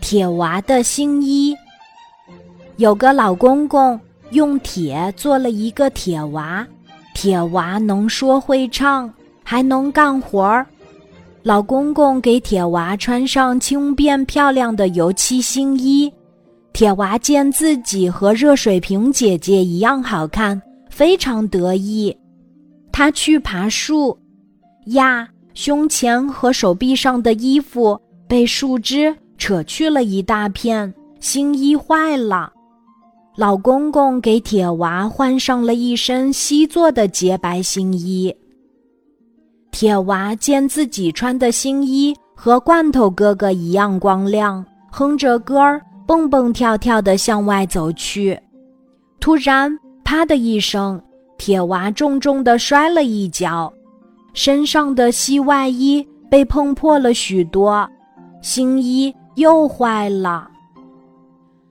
铁娃的新衣。有个老公公用铁做了一个铁娃，铁娃能说会唱，还能干活儿。老公公给铁娃穿上轻便漂亮的油漆新衣，铁娃见自己和热水瓶姐姐一样好看，非常得意。他去爬树，呀，胸前和手臂上的衣服被树枝扯去了一大片，新衣坏了。老公公给铁娃换上了一身锡做的洁白新衣。铁娃见自己穿的新衣和罐头哥哥一样光亮，哼着歌儿，蹦蹦跳跳地向外走去。突然，啪的一声，铁娃重重地摔了一跤，身上的西外衣被碰破了许多，新衣又坏了。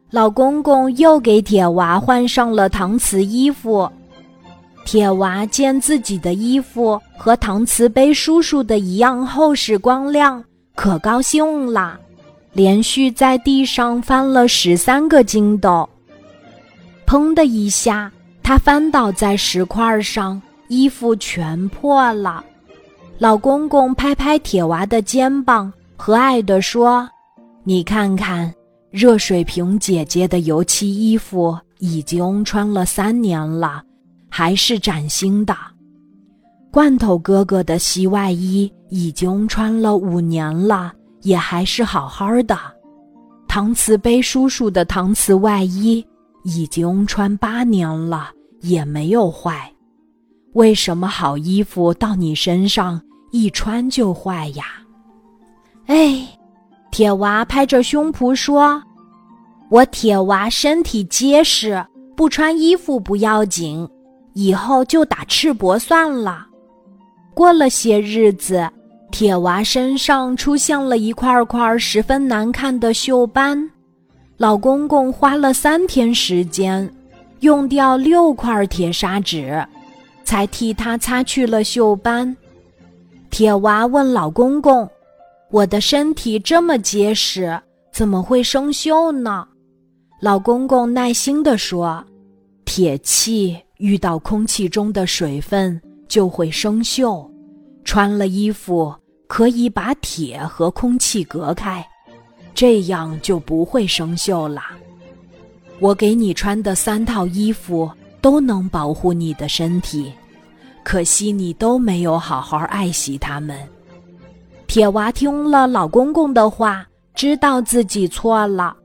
老公公又给铁娃换上了搪瓷衣服。铁娃见自己的衣服和搪瓷杯叔叔的一样厚实光亮，可高兴了，连续在地上翻了十三个筋斗。砰的一下，他翻倒在石块上，衣服全破了。老公公拍拍铁娃的肩膀，和蔼地说：“你看看，热水瓶姐姐的油漆衣服已经穿了三年了。”还是崭新的，罐头哥哥的西外衣已经穿了五年了，也还是好好的。搪瓷杯叔叔的搪瓷外衣已经穿八年了，也没有坏。为什么好衣服到你身上一穿就坏呀？哎，铁娃拍着胸脯说：“我铁娃身体结实，不穿衣服不要紧。”以后就打赤膊算了。过了些日子，铁娃身上出现了一块块十分难看的锈斑。老公公花了三天时间，用掉六块铁砂纸，才替他擦去了锈斑。铁娃问老公公：“我的身体这么结实，怎么会生锈呢？”老公公耐心地说：“铁器。”遇到空气中的水分就会生锈，穿了衣服可以把铁和空气隔开，这样就不会生锈了。我给你穿的三套衣服都能保护你的身体，可惜你都没有好好爱惜它们。铁娃听了老公公的话，知道自己错了。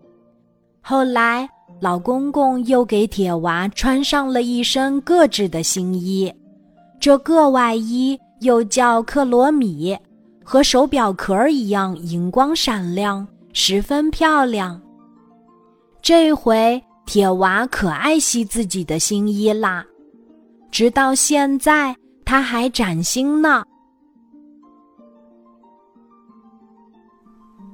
后来。老公公又给铁娃穿上了一身各制的新衣，这个外衣又叫克罗米，和手表壳一样银光闪亮，十分漂亮。这回铁娃可爱惜自己的新衣啦，直到现在他还崭新呢。